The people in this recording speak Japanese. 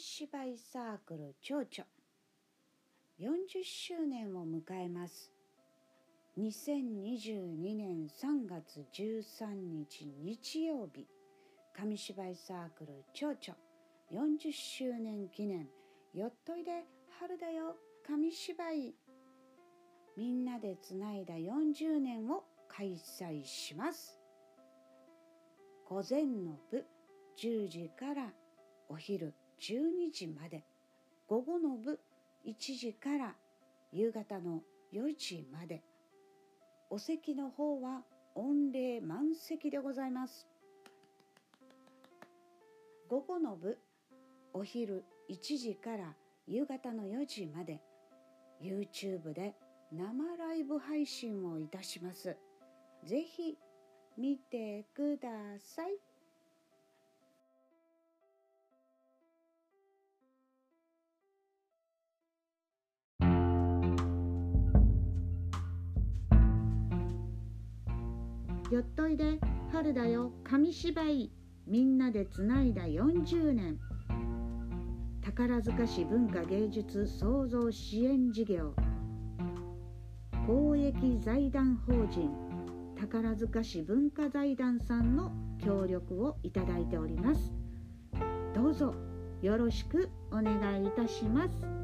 芝居サークル蝶々。40周年を迎えます。2022年3月13日日曜日。紙芝居サークル蝶々。40周年記念。よっといで春だよ。紙芝居。みんなでつないだ40年を開催します。午前の部。10時からお昼。12時まで午後の部1時から夕方の4時までお席の方は御礼満席でございます午後の部お昼1時から夕方の4時まで YouTube で生ライブ配信をいたします。ぜひ見てください。よっといで。春だよ。紙芝居。みんなでつないだ40年。宝塚市文化芸術創造支援事業。公益財団法人。宝塚市文化財団さんの協力をいただいております。どうぞよろしくお願いいたします。